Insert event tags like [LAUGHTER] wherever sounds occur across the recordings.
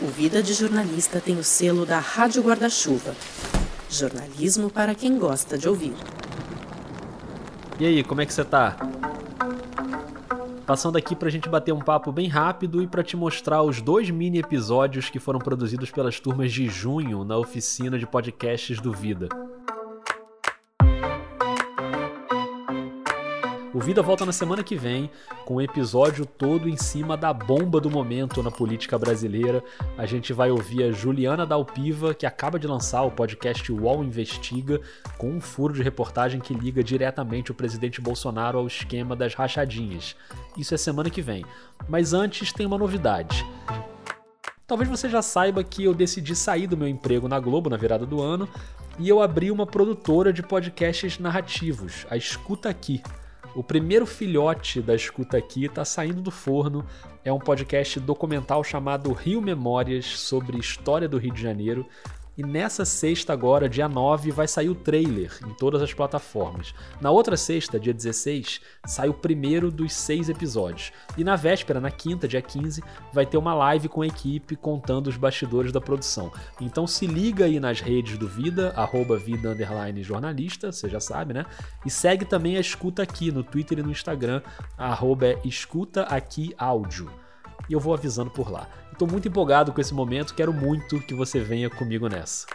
O Vida de Jornalista tem o selo da Rádio Guarda-Chuva. Jornalismo para quem gosta de ouvir. E aí, como é que você tá? Passando aqui pra gente bater um papo bem rápido e para te mostrar os dois mini episódios que foram produzidos pelas turmas de junho na oficina de podcasts do Vida. Vida volta na semana que vem com um episódio todo em cima da bomba do momento na política brasileira. A gente vai ouvir a Juliana Dalpiva, que acaba de lançar o podcast UOL Investiga, com um furo de reportagem que liga diretamente o presidente Bolsonaro ao esquema das rachadinhas. Isso é semana que vem. Mas antes tem uma novidade. Talvez você já saiba que eu decidi sair do meu emprego na Globo na virada do ano e eu abri uma produtora de podcasts narrativos, a Escuta Aqui. O primeiro filhote da escuta aqui está saindo do forno. É um podcast documental chamado Rio Memórias sobre história do Rio de Janeiro. E nessa sexta agora, dia 9, vai sair o trailer em todas as plataformas. Na outra sexta, dia 16, sai o primeiro dos seis episódios. E na véspera, na quinta, dia 15, vai ter uma live com a equipe contando os bastidores da produção. Então se liga aí nas redes do Vida, arroba Vida Underline Jornalista, você já sabe, né? E segue também a Escuta Aqui no Twitter e no Instagram, arroba Escuta Aqui Áudio. E eu vou avisando por lá. Estou muito empolgado com esse momento, quero muito que você venha comigo nessa.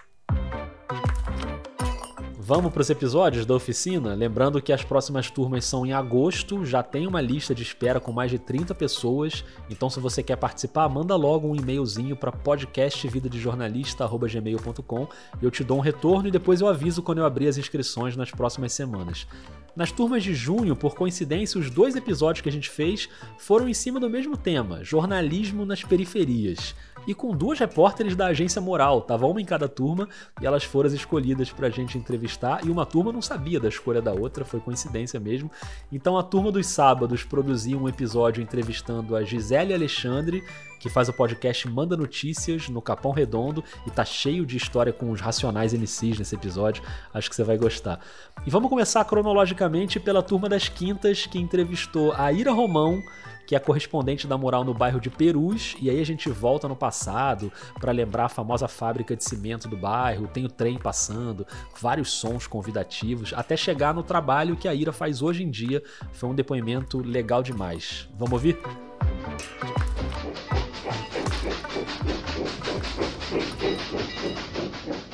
Vamos para os episódios da oficina? Lembrando que as próximas turmas são em agosto, já tem uma lista de espera com mais de 30 pessoas, então se você quer participar, manda logo um e-mailzinho para podcastvidadejornalista.gmail.com eu te dou um retorno e depois eu aviso quando eu abrir as inscrições nas próximas semanas. Nas turmas de junho, por coincidência, os dois episódios que a gente fez foram em cima do mesmo tema: jornalismo nas periferias. E com duas repórteres da agência Moral, tava uma em cada turma e elas foram as escolhidas pra gente entrevistar. E uma turma não sabia da escolha da outra, foi coincidência mesmo. Então a turma dos sábados produziu um episódio entrevistando a Gisele Alexandre que faz o podcast Manda Notícias no Capão Redondo e tá cheio de história com os racionais MCs nesse episódio. Acho que você vai gostar. E vamos começar cronologicamente pela turma das quintas que entrevistou a Ira Romão, que é correspondente da Moral no bairro de Perus, e aí a gente volta no passado para lembrar a famosa fábrica de cimento do bairro, tem o trem passando, vários sons convidativos, até chegar no trabalho que a Ira faz hoje em dia. Foi um depoimento legal demais. Vamos ouvir?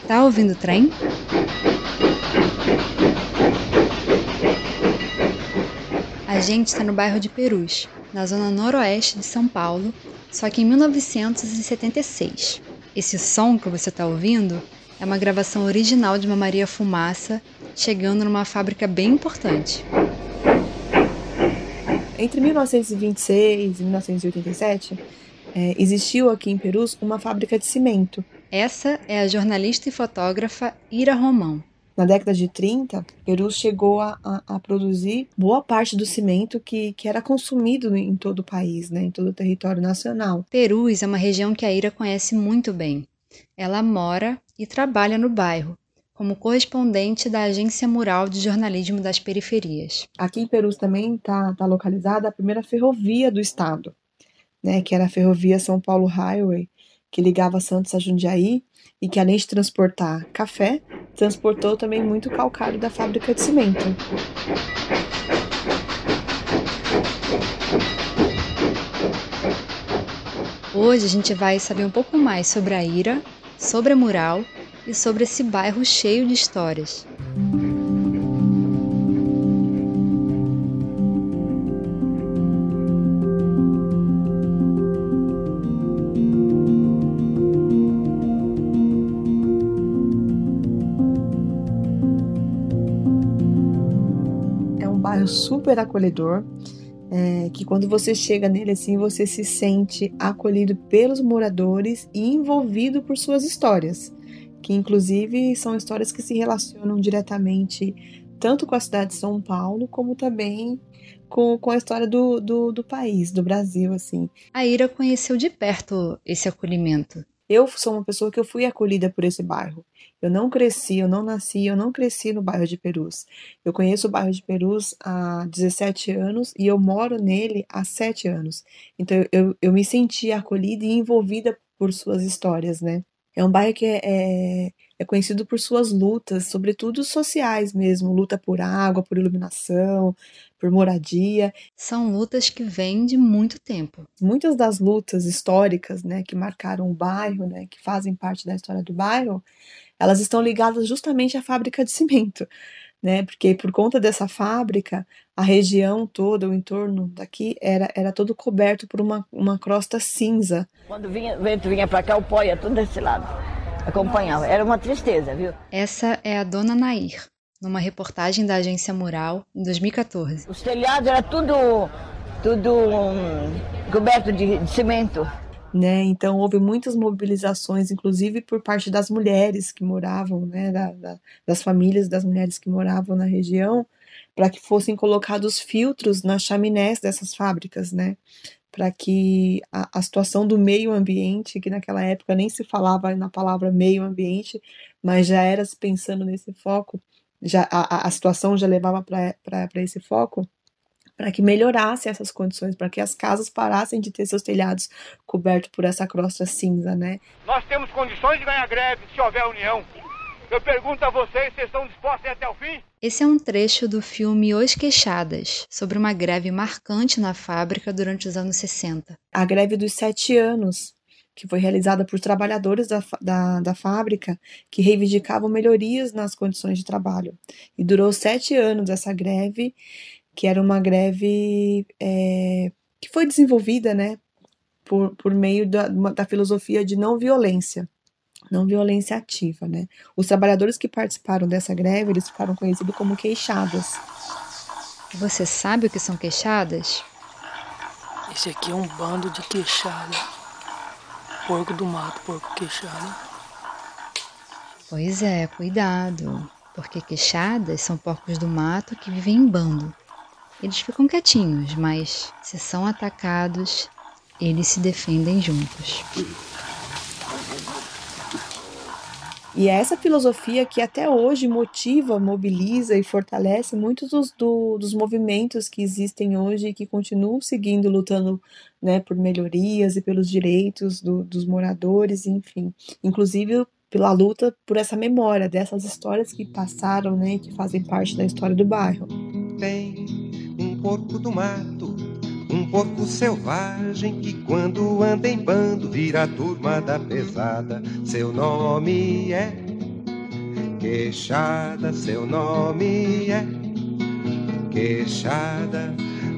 Tá ouvindo o trem? A gente está no bairro de Perus, na zona noroeste de São Paulo, só que em 1976. Esse som que você está ouvindo é uma gravação original de uma Maria Fumaça chegando numa fábrica bem importante. Entre 1926 e 1987, é, existiu aqui em Perus uma fábrica de cimento. Essa é a jornalista e fotógrafa Ira Romão. Na década de 30, Perus chegou a, a, a, produzir boa parte do cimento que, que era consumido em todo o país, né, em todo o território nacional. Perus é uma região que a Ira conhece muito bem. Ela mora e trabalha no bairro, como correspondente da Agência Mural de Jornalismo das Periferias. Aqui em Perus também está tá localizada a primeira ferrovia do estado, né, que era a ferrovia São Paulo Highway, que ligava Santos a Jundiaí e que além de transportar café, transportou também muito calcário da fábrica de cimento. Hoje a gente vai saber um pouco mais sobre a Ira, sobre a Mural e sobre esse bairro cheio de histórias. Super acolhedor, é, que quando você chega nele assim, você se sente acolhido pelos moradores e envolvido por suas histórias, que inclusive são histórias que se relacionam diretamente tanto com a cidade de São Paulo, como também com, com a história do, do, do país, do Brasil, assim. A Ira conheceu de perto esse acolhimento. Eu sou uma pessoa que eu fui acolhida por esse bairro. Eu não cresci, eu não nasci, eu não cresci no bairro de Perus. Eu conheço o bairro de Perus há 17 anos e eu moro nele há 7 anos. Então eu, eu me senti acolhida e envolvida por suas histórias, né? É um bairro que é, é, é, conhecido por suas lutas, sobretudo sociais mesmo, luta por água, por iluminação, por moradia. São lutas que vêm de muito tempo. Muitas das lutas históricas, né, que marcaram o bairro, né, que fazem parte da história do bairro, elas estão ligadas justamente à fábrica de cimento né? Porque por conta dessa fábrica, a região toda, o entorno daqui, era, era todo coberto por uma, uma crosta cinza. Quando vinha, o vento vinha para cá, o pó ia tudo desse lado. Acompanhava. Era uma tristeza, viu? Essa é a dona Nair, numa reportagem da agência Mural, em 2014. Os telhados era tudo, tudo um, coberto de, de cimento né? Então houve muitas mobilizações, inclusive por parte das mulheres que moravam, né? Da, da, das famílias das mulheres que moravam na região, para que fossem colocados filtros nas chaminés dessas fábricas, né? Para que a, a, situação do meio ambiente, que naquela época nem se falava na palavra meio ambiente, mas já era se pensando nesse foco, já a, a situação já levava para esse foco, para que melhorasse essas condições, para que as casas parassem de ter seus telhados cobertos por essa crosta cinza, né? Nós temos condições de ganhar greve se houver união. Eu pergunto a vocês se estão dispostos até o fim? Esse é um trecho do filme Os Queixadas, sobre uma greve marcante na fábrica durante os anos 60. A greve dos sete anos, que foi realizada por trabalhadores da, da, da, fábrica que reivindicavam melhorias nas condições de trabalho. E durou sete anos essa greve, que era uma greve é, que foi desenvolvida né, por, por meio da, da filosofia de não violência, não violência ativa. Né? Os trabalhadores que participaram dessa greve, eles ficaram conhecidos como queixadas. Você sabe o que são queixadas? Esse aqui é um bando de queixada. Porco do mato, porco queixada. Pois é, cuidado, porque queixadas são porcos do mato que vivem em bando. Eles ficam quietinhos, mas se são atacados, eles se defendem juntos. E é essa filosofia que até hoje motiva, mobiliza e fortalece muitos dos, do, dos movimentos que existem hoje e que continuam seguindo, lutando né, por melhorias e pelos direitos do, dos moradores, enfim. Inclusive pela luta por essa memória dessas histórias que passaram né, e que fazem parte da história do bairro. Tem porco do mato, um porco selvagem que quando anda em bando vira a turma da pesada. Seu nome é Queixada, seu nome é Queixada.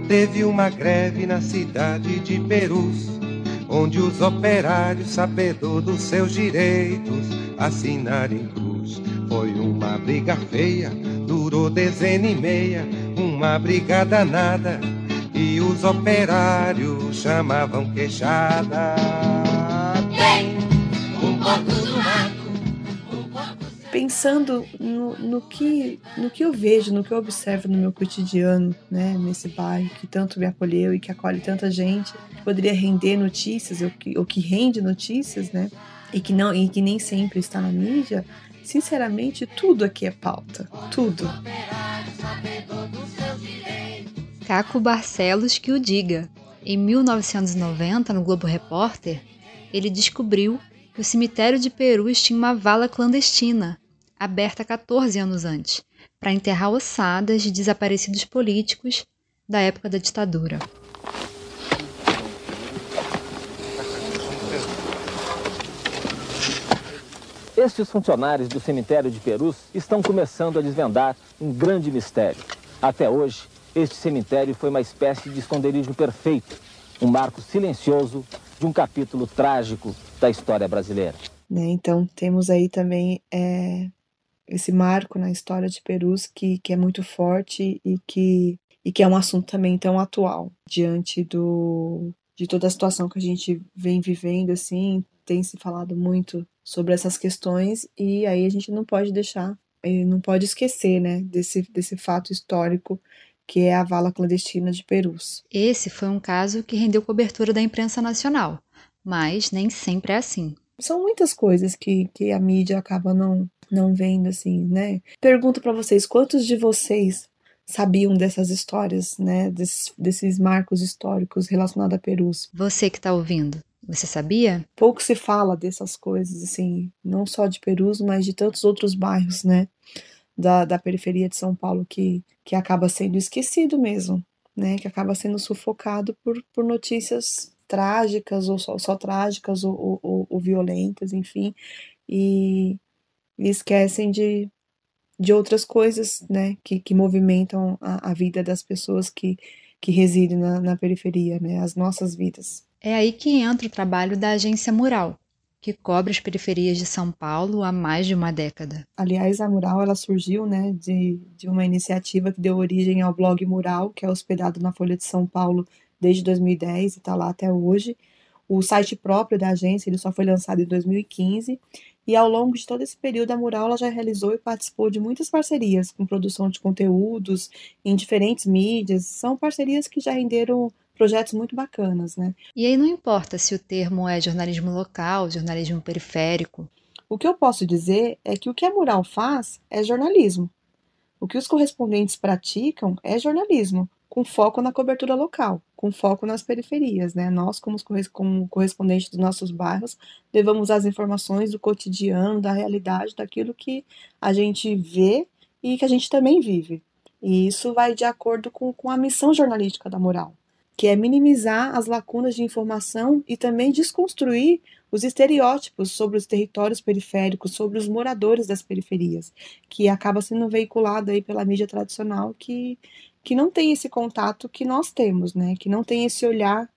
Teve uma greve na cidade de Perus, onde os operários, sabedor dos seus direitos, assinaram cruz. Foi uma briga feia, durou dezena e meia uma briga danada e os operários chamavam queixada. Tem um porco do mato. Pensando no, no, que, no que eu vejo, no que eu observo no meu cotidiano, né, nesse bairro que tanto me acolheu e que acolhe tanta gente, poderia render notícias, ou que, ou que rende notícias, né, e que, não, e que nem sempre está na mídia, sinceramente, tudo aqui é pauta. Tudo. Caco Barcelos que o diga. Em 1990, no Globo Repórter, ele descobriu que o cemitério de Perus tinha uma vala clandestina, aberta 14 anos antes, para enterrar ossadas de desaparecidos políticos da época da ditadura. Estes funcionários do cemitério de Perus estão começando a desvendar um grande mistério. Até hoje, este cemitério foi uma espécie de esconderijo perfeito, um marco silencioso de um capítulo trágico da história brasileira. Né, então temos aí também é, esse marco na história de Perus que, que é muito forte e que, e que é um assunto também tão atual diante do, de toda a situação que a gente vem vivendo, assim, tem se falado muito sobre essas questões e aí a gente não pode deixar, eh, não pode esquecer, né, desse, desse fato histórico que é a vala clandestina de Perus. Esse foi um caso que rendeu cobertura da imprensa nacional, mas nem sempre é assim. São muitas coisas que, que a mídia acaba não, não vendo assim, né? Pergunto para vocês, quantos de vocês sabiam dessas histórias, né? Desses, desses marcos históricos relacionados a Perus? Você que está ouvindo, Você sabia? Pouco se fala dessas coisas, assim, não só de Perus, mas de tantos outros bairros, né, da, da periferia de São Paulo que, que acaba sendo esquecido mesmo, né, que acaba sendo sufocado por, por notícias trágicas ou só, só trágicas ou, ou, ou, violentas, enfim, e, esquecem de, de outras coisas, né, que, que movimentam a, a vida das pessoas que, que residem na, na periferia, né, as nossas vidas. É aí que entra o trabalho da Agência Mural, que cobre as periferias de São Paulo há mais de uma década. Aliás, a Mural ela surgiu né, de, de uma iniciativa que deu origem ao blog Mural, que é hospedado na Folha de São Paulo desde 2010 e está lá até hoje. O site próprio da agência ele só foi lançado em 2015 e ao longo de todo esse período a Mural ela já realizou e participou de muitas parcerias com produção de conteúdos em diferentes mídias. São parcerias que já renderam projetos muito bacanas, né? E aí não importa se o termo é jornalismo local, jornalismo periférico. O que eu posso dizer é que o que a Mural faz é jornalismo. O que os correspondentes praticam é jornalismo, com foco na cobertura local, com foco nas periferias, né? Nós, como, como correspondentes dos nossos bairros, levamos as informações do cotidiano, da realidade, daquilo que a gente vê e que a gente também vive. E isso vai de acordo com, com a missão jornalística da Mural que é minimizar as lacunas de informação e também desconstruir os estereótipos sobre os territórios periféricos, sobre os moradores das periferias, que acaba sendo veiculado aí pela mídia tradicional que, que não tem esse contato que nós temos, né? Que não tem esse olhar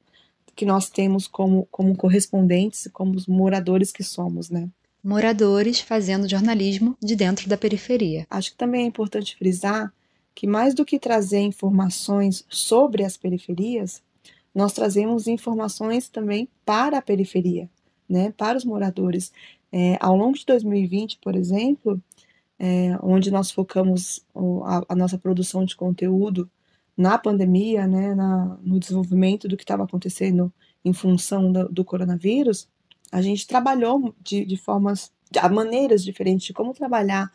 que nós temos como, como correspondentes, como os moradores que somos, né? Moradores fazendo jornalismo de dentro da periferia. Acho que também é importante frisar que mais do que trazer informações sobre as periferias, nós trazemos informações também para a periferia, né, para os moradores. É, ao longo de 2020, por exemplo, é, onde nós focamos a, a, nossa produção de conteúdo na pandemia, né, na, no desenvolvimento do que estava acontecendo em função do, do, coronavírus, a gente trabalhou de, de formas, de maneiras diferentes de como trabalhar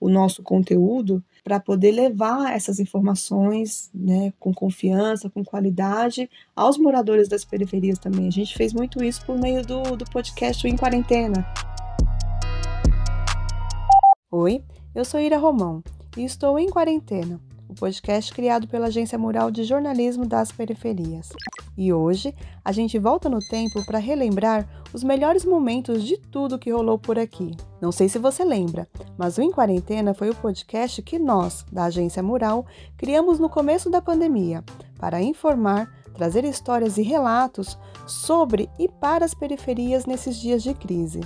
o nosso conteúdo para poder levar essas informações né, com confiança, com qualidade aos moradores das periferias também. A gente fez muito isso por meio do, do podcast Em Quarentena. Oi, eu sou Ira Romão e estou em quarentena o podcast criado pela Agência Mural de Jornalismo das Periferias. E hoje a gente volta no tempo para relembrar os melhores momentos de tudo que rolou por aqui. Não sei se você lembra, mas o Em Quarentena foi o podcast que nós, da Agência Mural, criamos no começo da pandemia para informar, trazer histórias e relatos sobre e para as periferias nesses dias de crise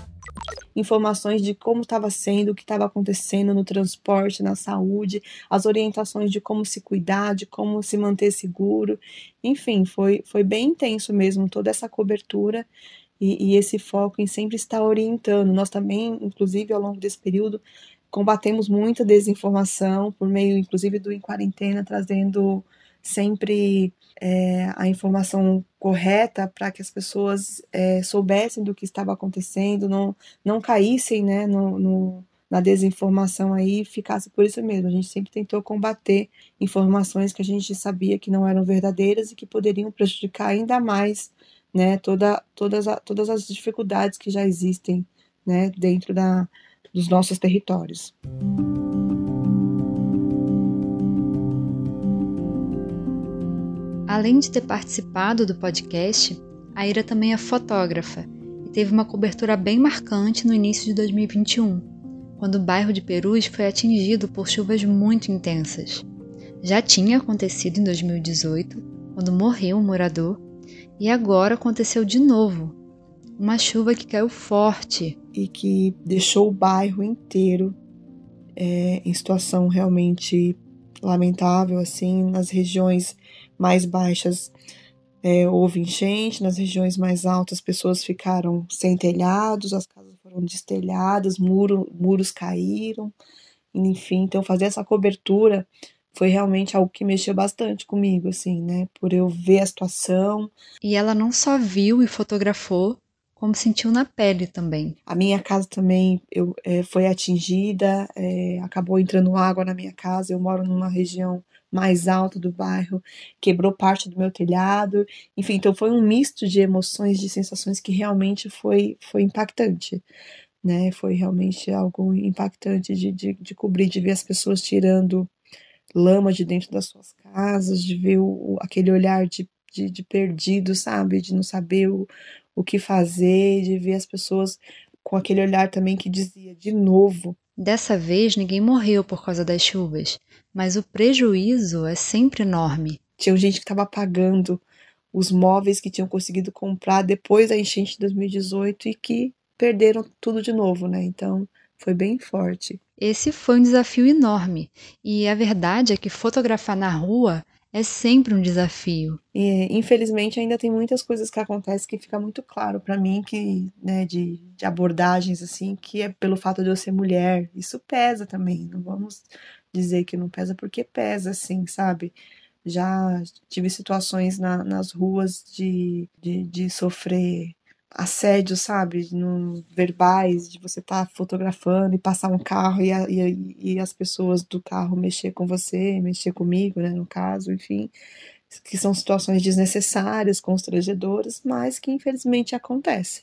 informações de como estava sendo, o que estava acontecendo no transporte, na saúde, as orientações de como se cuidar, de como se manter seguro. Enfim, foi, foi bem intenso mesmo toda essa cobertura e, e esse foco em sempre estar orientando. Nós também, inclusive, ao longo desse período, combatemos muita desinformação por meio, inclusive, do Em Quarentena, trazendo sempre é, a informação correta para que as pessoas é, soubessem do que estava acontecendo, não, não caíssem né, no, no, na desinformação aí ficasse por isso mesmo. A gente sempre tentou combater informações que a gente sabia que não eram verdadeiras e que poderiam prejudicar ainda mais né, toda, todas, a, todas as dificuldades que já existem né, dentro da, dos nossos territórios. Além de ter participado do podcast, a Ira também é fotógrafa e teve uma cobertura bem marcante no início de 2021, quando o bairro de Perus foi atingido por chuvas muito intensas. Já tinha acontecido em 2018, quando morreu um morador, e agora aconteceu de novo. Uma chuva que caiu forte e que deixou o bairro inteiro é, em situação realmente lamentável, assim, nas regiões mais baixas é, houve enchente, nas regiões mais altas pessoas ficaram sem telhados, as casas foram destelhadas, muro, muros caíram, enfim, então fazer essa cobertura foi realmente algo que mexeu bastante comigo, assim, né, por eu ver a situação. E ela não só viu e fotografou, como sentiu na pele também. A minha casa também eu, é, foi atingida, é, acabou entrando água na minha casa. Eu moro numa região mais alta do bairro, quebrou parte do meu telhado. Enfim, então foi um misto de emoções, de sensações que realmente foi, foi impactante. Né, foi realmente algo impactante de, de, de cobrir, de ver as pessoas tirando lama de dentro das suas casas, de ver o, aquele olhar de, de, de perdido, sabe? De não saber o, o que fazer, de ver as pessoas com aquele olhar também que dizia de novo. Dessa vez ninguém morreu por causa das chuvas, mas o prejuízo é sempre enorme. Tinha gente que estava pagando os móveis que tinham conseguido comprar depois da enchente de 2018 e que perderam tudo de novo, né? Então foi bem forte. Esse foi um desafio enorme, e a verdade é que fotografar na rua é sempre um desafio. E, infelizmente ainda tem muitas coisas que acontecem que fica muito claro para mim que, né, de, de abordagens assim, que é pelo fato de eu ser mulher. Isso pesa também. Não vamos dizer que não pesa porque pesa, assim, sabe? Já tive situações na, nas ruas de, de, de sofrer assédio, sabe? No, verbais, de você estar tá fotografando e passar um carro e, a, e, e, as pessoas do carro mexer com você, mexer comigo, né? No caso, enfim. Que são situações desnecessárias, constrangedoras, mas que infelizmente acontece.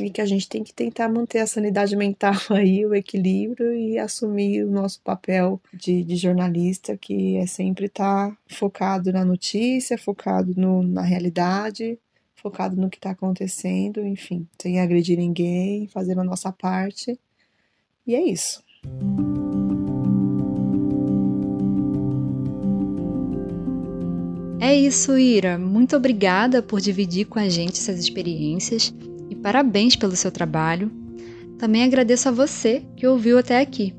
E que a gente tem que tentar manter a sanidade [LAUGHS] mental aí, o equilíbrio e assumir o nosso papel de, de jornalista, que é sempre estar tá focado na notícia, focado no, na realidade, focado no que está acontecendo, enfim, sem agredir ninguém, fazendo a nossa parte. E é isso. É isso, Ira. Muito obrigada por dividir com a gente essas experiências e parabéns pelo seu trabalho. Também agradeço a você que ouviu até aqui.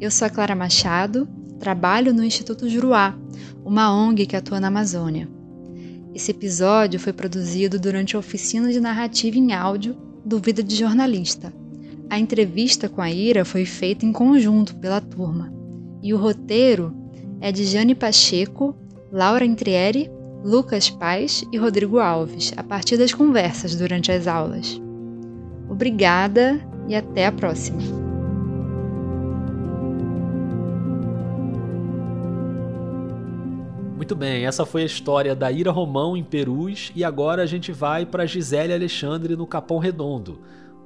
Eu sou a Clara Machado, trabalho no Instituto Juruá, uma ONG que atua na Amazônia. Esse episódio foi produzido durante a oficina de narrativa em áudio do Vida de Jornalista. A entrevista com a Ira foi feita em conjunto pela turma. E o roteiro é de Jane Pacheco, Laura Intrieri, Lucas Paz e Rodrigo Alves, a partir das conversas durante as aulas. Obrigada e até a próxima! Muito bem, essa foi a história da Ira Romão em Perus e agora a gente vai para Gisele Alexandre no Capão Redondo.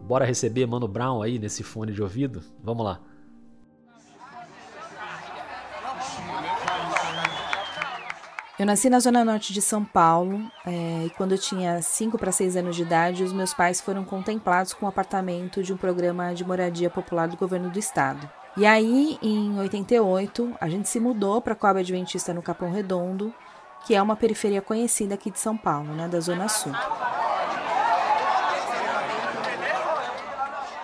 Bora receber Mano Brown aí nesse fone de ouvido? Vamos lá. Eu nasci na zona norte de São Paulo é, e quando eu tinha 5 para 6 anos de idade, os meus pais foram contemplados com um apartamento de um programa de moradia popular do governo do estado. E aí, em 88, a gente se mudou para a Coab Adventista no Capão Redondo, que é uma periferia conhecida aqui de São Paulo, né, da Zona Sul.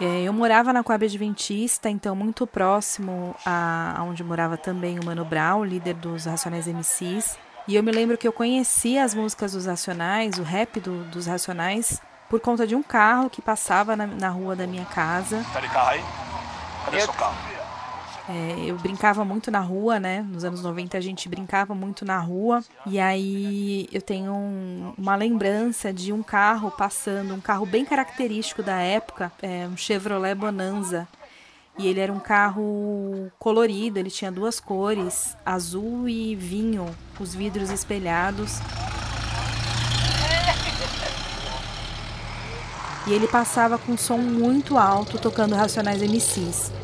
É, eu morava na Coab Adventista, então muito próximo a, a onde morava também o Mano Brown, líder dos Racionais MCs. E eu me lembro que eu conhecia as músicas dos Racionais, o rap do, dos Racionais, por conta de um carro que passava na, na rua da minha casa. Tá de carro aí? Cadê o seu carro? É, eu brincava muito na rua, né? Nos anos 90 a gente brincava muito na rua. E aí eu tenho um, uma lembrança de um carro passando, um carro bem característico da época, é, um Chevrolet Bonanza. E ele era um carro colorido, ele tinha duas cores, azul e vinho, os vidros espelhados. E ele passava com um som muito alto, tocando Racionais MCs.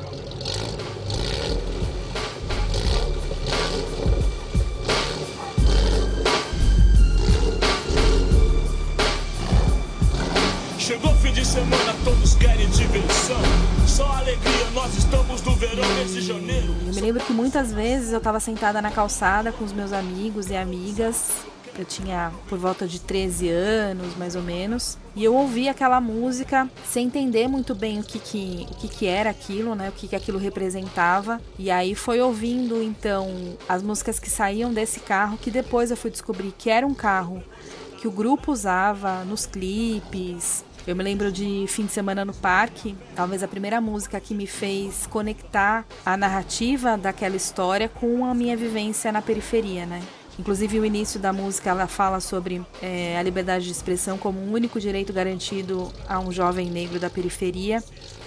Muitas vezes eu estava sentada na calçada com os meus amigos e amigas. Eu tinha por volta de 13 anos, mais ou menos, e eu ouvia aquela música sem entender muito bem o que, que, o que, que era aquilo, né? O que, que aquilo representava. E aí foi ouvindo então as músicas que saíam desse carro que depois eu fui descobrir que era um carro que o grupo usava nos clipes, eu me lembro de fim de semana no parque, talvez a primeira música que me fez conectar a narrativa daquela história com a minha vivência na periferia, né? Inclusive o início da música ela fala sobre é, a liberdade de expressão como um único direito garantido a um jovem negro da periferia.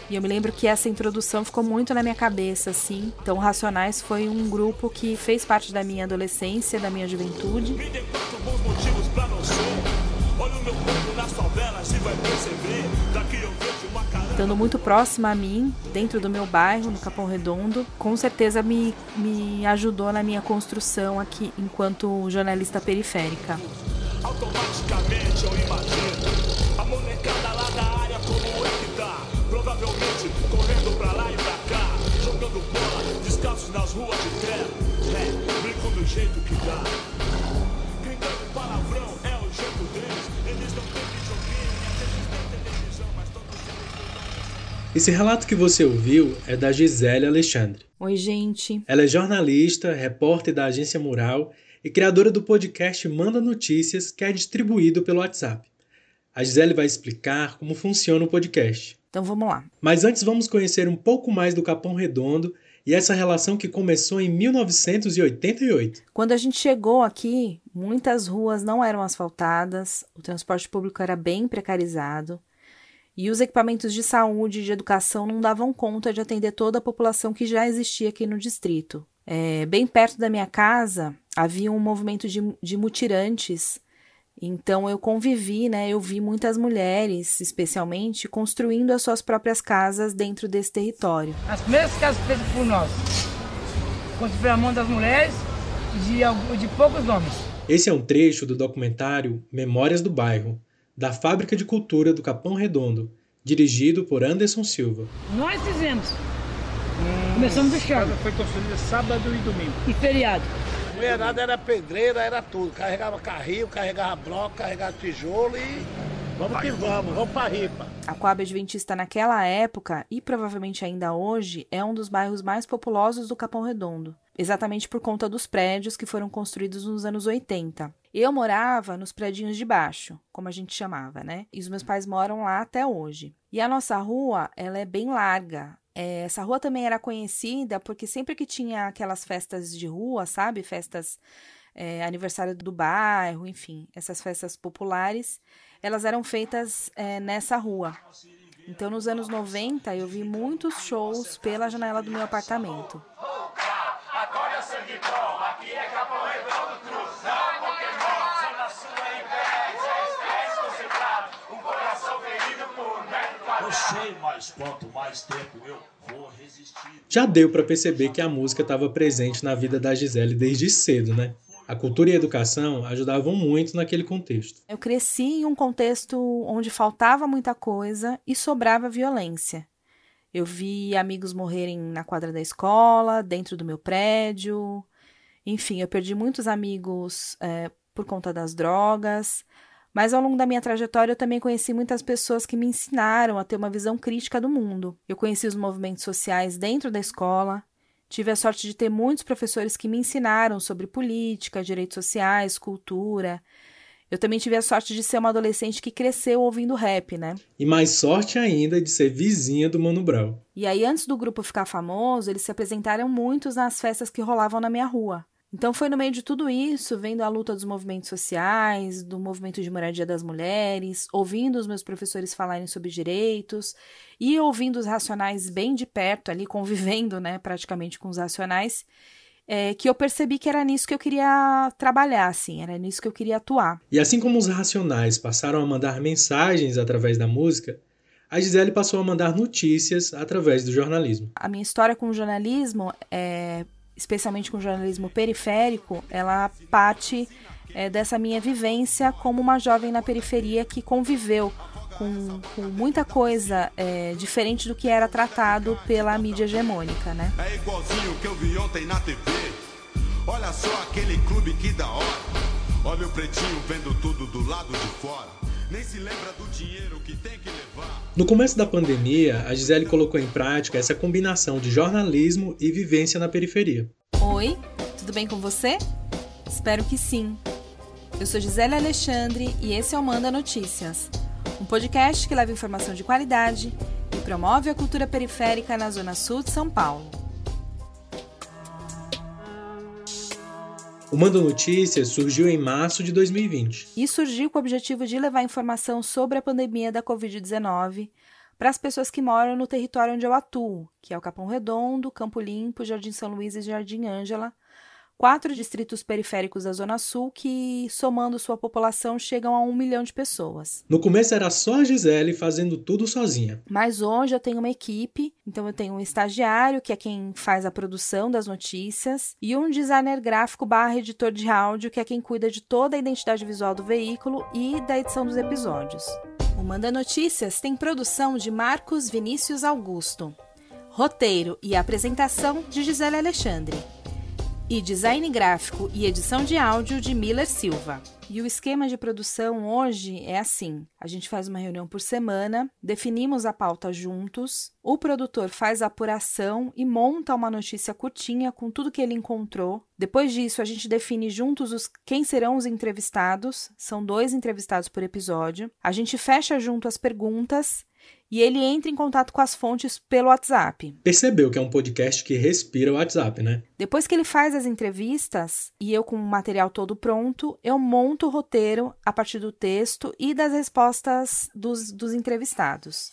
E eu me lembro que essa introdução ficou muito na minha cabeça, assim. Então, Racionais foi um grupo que fez parte da minha adolescência, da minha juventude. Nas estando muito próxima a mim, dentro do meu bairro, no Capão Redondo, com certeza me, me ajudou na minha construção aqui enquanto jornalista periférica. Automaticamente eu imagino a molecada lá da área como é que tá. Provavelmente correndo pra lá e pra cá, jogando bola, descalços nas ruas de terra. É, brinco do jeito que dá. Gritando palavrão Esse relato que você ouviu é da Gisele Alexandre. Oi, gente. Ela é jornalista, repórter da Agência Mural e criadora do podcast Manda Notícias, que é distribuído pelo WhatsApp. A Gisele vai explicar como funciona o podcast. Então vamos lá. Mas antes vamos conhecer um pouco mais do Capão Redondo e essa relação que começou em 1988. Quando a gente chegou aqui, muitas ruas não eram asfaltadas, o transporte público era bem precarizado. E os equipamentos de saúde e de educação não davam conta de atender toda a população que já existia aqui no distrito. É, bem perto da minha casa havia um movimento de, de mutirantes, então eu convivi, né? Eu vi muitas mulheres, especialmente, construindo as suas próprias casas dentro desse território. As primeiras casas feitas por nós, construídas a mão das mulheres e de, de poucos homens. Esse é um trecho do documentário Memórias do Bairro, da Fábrica de Cultura do Capão Redondo, dirigido por Anderson Silva. Nós fizemos. Hum, Começamos do chão. Foi construída sábado e domingo. E feriado. A mulherada era pedreira, era tudo. Carregava carrinho, carregava bloco, carregava tijolo e vamos que vamos, vamos pra ripa. A Coab Adventista naquela época, e provavelmente ainda hoje, é um dos bairros mais populosos do Capão Redondo. Exatamente por conta dos prédios que foram construídos nos anos 80. Eu morava nos predinhos de baixo, como a gente chamava, né? E os meus pais moram lá até hoje. E a nossa rua, ela é bem larga. É, essa rua também era conhecida porque sempre que tinha aquelas festas de rua, sabe? Festas, é, aniversário do bairro, enfim, essas festas populares, elas eram feitas é, nessa rua. Então, nos anos 90, eu vi muitos shows pela janela do meu apartamento. Agora sangue bom, aqui é Capão Redondo Cruz. Eu sei, mas quanto mais tempo eu vou resistir. Já deu para perceber que a música estava presente na vida da Gisele desde cedo, né? A cultura e a educação ajudavam muito naquele contexto. Eu cresci em um contexto onde faltava muita coisa e sobrava violência. Eu vi amigos morrerem na quadra da escola, dentro do meu prédio. Enfim, eu perdi muitos amigos é, por conta das drogas. Mas ao longo da minha trajetória eu também conheci muitas pessoas que me ensinaram a ter uma visão crítica do mundo. Eu conheci os movimentos sociais dentro da escola, tive a sorte de ter muitos professores que me ensinaram sobre política, direitos sociais, cultura. Eu também tive a sorte de ser uma adolescente que cresceu ouvindo rap, né? E mais sorte ainda de ser vizinha do Mano Brown. E aí, antes do grupo ficar famoso, eles se apresentaram muitos nas festas que rolavam na minha rua. Então foi no meio de tudo isso, vendo a luta dos movimentos sociais, do movimento de moradia das mulheres, ouvindo os meus professores falarem sobre direitos e ouvindo os racionais bem de perto ali, convivendo, né, praticamente com os racionais, é, que eu percebi que era nisso que eu queria trabalhar, assim, era nisso que eu queria atuar. E assim como os racionais passaram a mandar mensagens através da música, a Gisele passou a mandar notícias através do jornalismo. A minha história com o jornalismo é especialmente com jornalismo periférico, ela parte é, dessa minha vivência como uma jovem na periferia que conviveu com, com muita coisa é, diferente do que era tratado pela mídia hegemônica, né? É igualzinho que eu vi ontem na TV. Olha só aquele clube que da hora. Olha o pretinho vendo tudo do lado de fora. Nem se lembra do dinheiro que tem que levar. No começo da pandemia, a Gisele colocou em prática essa combinação de jornalismo e vivência na periferia. Oi, tudo bem com você? Espero que sim. Eu sou Gisele Alexandre e esse é o Manda Notícias, um podcast que leva informação de qualidade e promove a cultura periférica na Zona Sul de São Paulo. O Manda Notícias surgiu em março de 2020. E surgiu com o objetivo de levar informação sobre a pandemia da Covid-19 para as pessoas que moram no território onde eu atuo, que é o Capão Redondo, Campo Limpo, Jardim São Luís e Jardim Ângela, quatro distritos periféricos da Zona Sul que, somando sua população, chegam a um milhão de pessoas. No começo era só a Gisele fazendo tudo sozinha. Mas hoje eu tenho uma equipe, então eu tenho um estagiário, que é quem faz a produção das notícias, e um designer gráfico barra editor de áudio, que é quem cuida de toda a identidade visual do veículo e da edição dos episódios. O Manda Notícias tem produção de Marcos Vinícius Augusto. Roteiro e apresentação de Gisele Alexandre e design gráfico e edição de áudio de Miller Silva. E o esquema de produção hoje é assim: a gente faz uma reunião por semana, definimos a pauta juntos, o produtor faz a apuração e monta uma notícia curtinha com tudo que ele encontrou. Depois disso, a gente define juntos os, quem serão os entrevistados, são dois entrevistados por episódio. A gente fecha junto as perguntas e ele entra em contato com as fontes pelo WhatsApp. Percebeu que é um podcast que respira o WhatsApp, né? Depois que ele faz as entrevistas e eu com o material todo pronto, eu monto o roteiro a partir do texto e das respostas dos, dos entrevistados.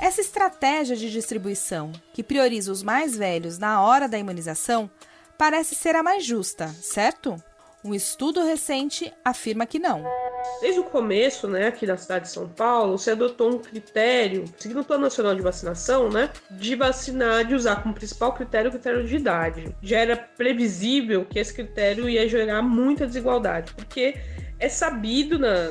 Essa estratégia de distribuição, que prioriza os mais velhos na hora da imunização, parece ser a mais justa, certo? Um estudo recente afirma que não. Desde o começo, né, aqui na cidade de São Paulo, se adotou um critério, seguindo o Plano Nacional de Vacinação, né, de vacinar, de usar como principal critério o critério de idade. Já era previsível que esse critério ia gerar muita desigualdade, porque é sabido na,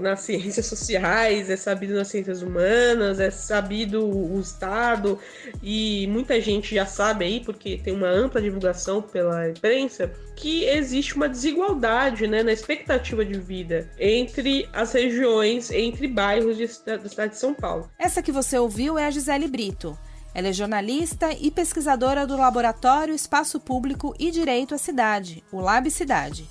nas ciências sociais, é sabido nas ciências humanas, é sabido o Estado, e muita gente já sabe aí, porque tem uma ampla divulgação pela imprensa, que existe uma desigualdade né, na expectativa de vida entre as regiões, entre bairros de, da cidade de São Paulo. Essa que você ouviu é a Gisele Brito. Ela é jornalista e pesquisadora do Laboratório Espaço Público e Direito à Cidade, o Lab Cidade.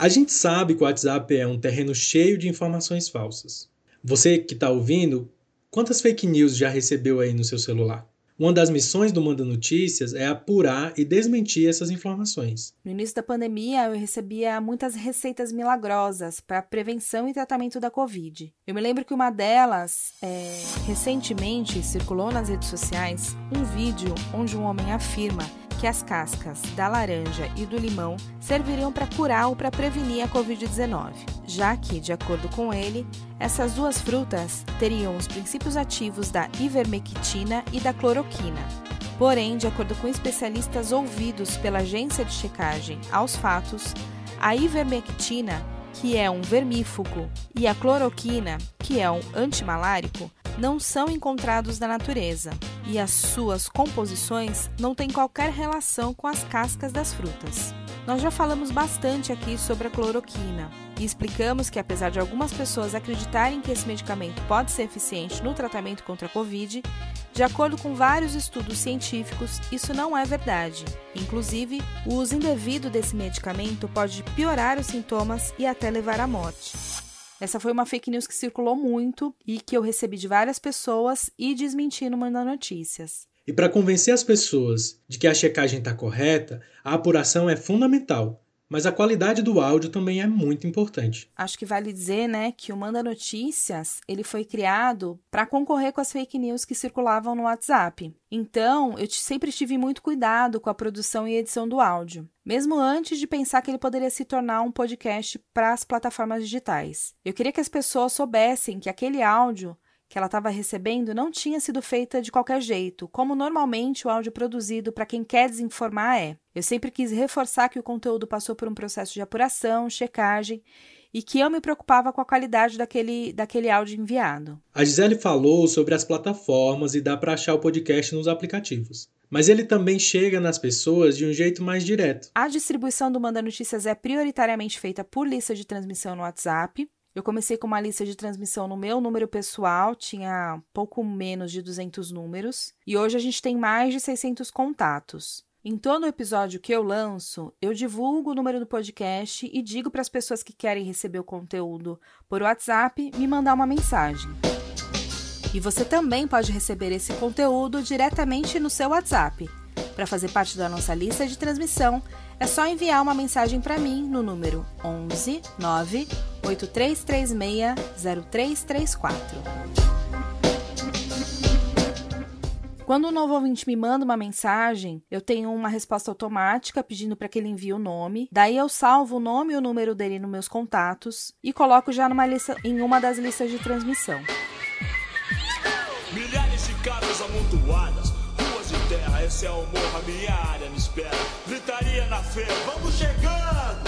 A gente sabe que o WhatsApp é um terreno cheio de informações falsas. Você que está ouvindo, quantas fake news já recebeu aí no seu celular? Uma das missões do Manda Notícias é apurar e desmentir essas informações. No início da pandemia, eu recebia muitas receitas milagrosas para prevenção e tratamento da Covid. Eu me lembro que uma delas, é, recentemente, circulou nas redes sociais um vídeo onde um homem afirma que as cascas da laranja e do limão serviriam para curar ou para prevenir a Covid-19, já que, de acordo com ele, essas duas frutas teriam os princípios ativos da ivermectina e da cloroquina. Porém, de acordo com especialistas ouvidos pela agência de checagem aos fatos, a ivermectina, que é um vermífugo, e a cloroquina, que é um antimalárico, não são encontrados na natureza e as suas composições não têm qualquer relação com as cascas das frutas. Nós já falamos bastante aqui sobre a cloroquina e explicamos que, apesar de algumas pessoas acreditarem que esse medicamento pode ser eficiente no tratamento contra a Covid, de acordo com vários estudos científicos, isso não é verdade. Inclusive, o uso indevido desse medicamento pode piorar os sintomas e até levar à morte. Essa foi uma fake news que circulou muito e que eu recebi de várias pessoas e desmenti no Manda Notícias. E para convencer as pessoas de que a checagem está correta, a apuração é fundamental. Mas a qualidade do áudio também é muito importante. Acho que vale dizer, né, que o Manda Notícias, ele foi criado para concorrer com as fake news que circulavam no WhatsApp. Então, eu sempre tive muito cuidado com a produção e edição do áudio, mesmo antes de pensar que ele poderia se tornar um podcast para as plataformas digitais. Eu queria que as pessoas soubessem que aquele áudio que ela estava recebendo não tinha sido feita de qualquer jeito, como normalmente o áudio produzido para quem quer desinformar é. Eu sempre quis reforçar que o conteúdo passou por um processo de apuração, checagem e que eu me preocupava com a qualidade daquele, daquele áudio enviado. A Gisele falou sobre as plataformas e dá para achar o podcast nos aplicativos. Mas ele também chega nas pessoas de um jeito mais direto. A distribuição do Manda Notícias é prioritariamente feita por lista de transmissão no WhatsApp, eu comecei com uma lista de transmissão no meu número pessoal, tinha pouco menos de 200 números, e hoje a gente tem mais de 600 contatos. Em todo episódio que eu lanço, eu divulgo o número do podcast e digo para as pessoas que querem receber o conteúdo por WhatsApp me mandar uma mensagem. E você também pode receber esse conteúdo diretamente no seu WhatsApp. Para fazer parte da nossa lista de transmissão, é só enviar uma mensagem para mim no número 11 9 8336 0334. Quando o novo ouvinte me manda uma mensagem, eu tenho uma resposta automática pedindo para que ele envie o nome. Daí eu salvo o nome e o número dele nos meus contatos e coloco já numa lista, em uma das listas de transmissão. Milhares de casas amontoadas, ruas de terra, esse é o morro, a minha área me espera. Gritaria na feira, vamos chegando!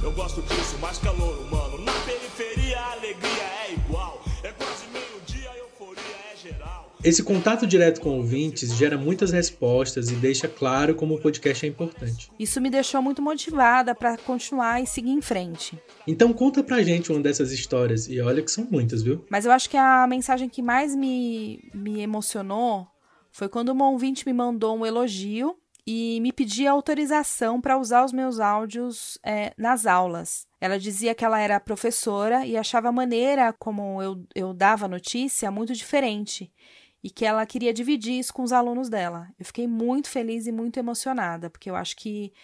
Eu gosto disso, mais calor humano. Na periferia a alegria é igual, é quase meio-dia, euforia é geral. Esse contato direto com ouvintes gera muitas respostas e deixa claro como o podcast é importante. Isso me deixou muito motivada para continuar e seguir em frente. Então conta pra gente uma dessas histórias e olha que são muitas, viu? Mas eu acho que a mensagem que mais me, me emocionou foi quando uma ouvinte me mandou um elogio e me pedia autorização para usar os meus áudios é, nas aulas. Ela dizia que ela era professora e achava a maneira como eu, eu dava notícia muito diferente e que ela queria dividir isso com os alunos dela. Eu fiquei muito feliz e muito emocionada, porque eu acho que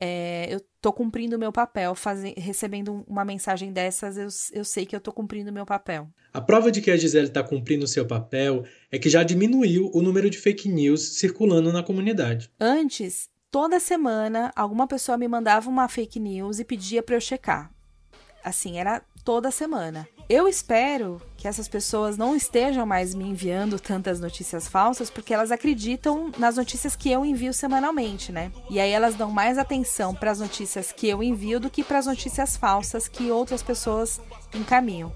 é, eu estou cumprindo o meu papel, recebendo uma mensagem dessas, eu, eu sei que eu estou cumprindo o meu papel. A prova de que a Gisele está cumprindo o seu papel é que já diminuiu o número de fake news circulando na comunidade. Antes, toda semana, alguma pessoa me mandava uma fake news e pedia para eu checar. Assim, era toda semana. Eu espero que essas pessoas não estejam mais me enviando tantas notícias falsas, porque elas acreditam nas notícias que eu envio semanalmente, né? E aí elas dão mais atenção para as notícias que eu envio do que para as notícias falsas que outras pessoas encaminham.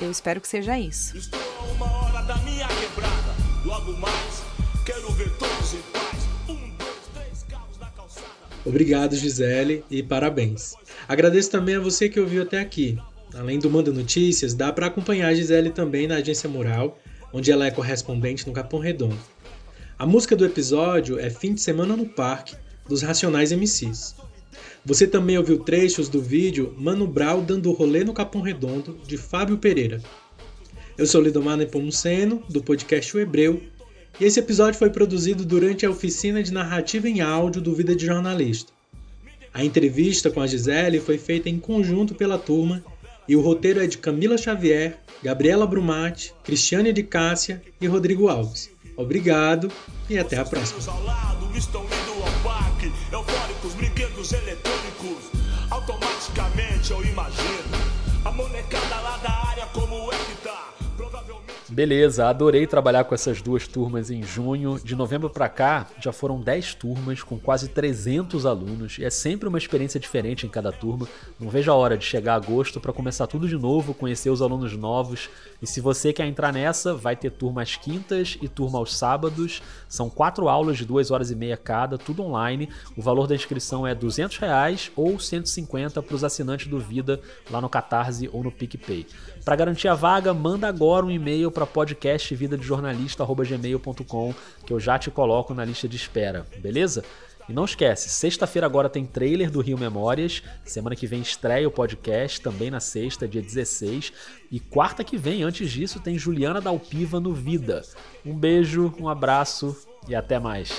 Eu espero que seja isso. Estou a uma hora da minha quebrada. Logo mais, quero ver todos em paz. Um, dois, três carros na calçada. Obrigado, Gisele, e parabéns. Agradeço também a você que ouviu até aqui. Além do Manda Notícias, dá para acompanhar a Gisele também na Agência Mural, onde ela é correspondente no Capão Redondo. A música do episódio é Fim de Semana no Parque, dos Racionais MCs. Você também ouviu trechos do vídeo Mano Brau dando rolê no Capão Redondo, de Fábio Pereira. Eu sou Lidomar Nepomuceno, do podcast O Hebreu, e esse episódio foi produzido durante a oficina de narrativa em áudio do Vida de Jornalista. A entrevista com a Gisele foi feita em conjunto pela turma e o roteiro é de Camila Xavier, Gabriela Brumati, Cristiane de Cássia e Rodrigo Alves. Obrigado e até a próxima. Automaticamente eu imagino Beleza, adorei trabalhar com essas duas turmas em junho. De novembro para cá, já foram 10 turmas com quase 300 alunos e é sempre uma experiência diferente em cada turma. Não vejo a hora de chegar a agosto para começar tudo de novo, conhecer os alunos novos. E se você quer entrar nessa, vai ter turma às quintas e turma aos sábados. São quatro aulas de duas horas e meia cada, tudo online. O valor da inscrição é 200 reais ou 150 para os assinantes do Vida lá no Catarse ou no PicPay. Para garantir a vaga, manda agora um e-mail para podcastvidadejornalista@gmail.com que eu já te coloco na lista de espera, beleza? E não esquece, sexta-feira agora tem trailer do Rio Memórias, semana que vem estreia o podcast, também na sexta, dia 16, e quarta que vem, antes disso, tem Juliana Dalpiva no Vida. Um beijo, um abraço e até mais.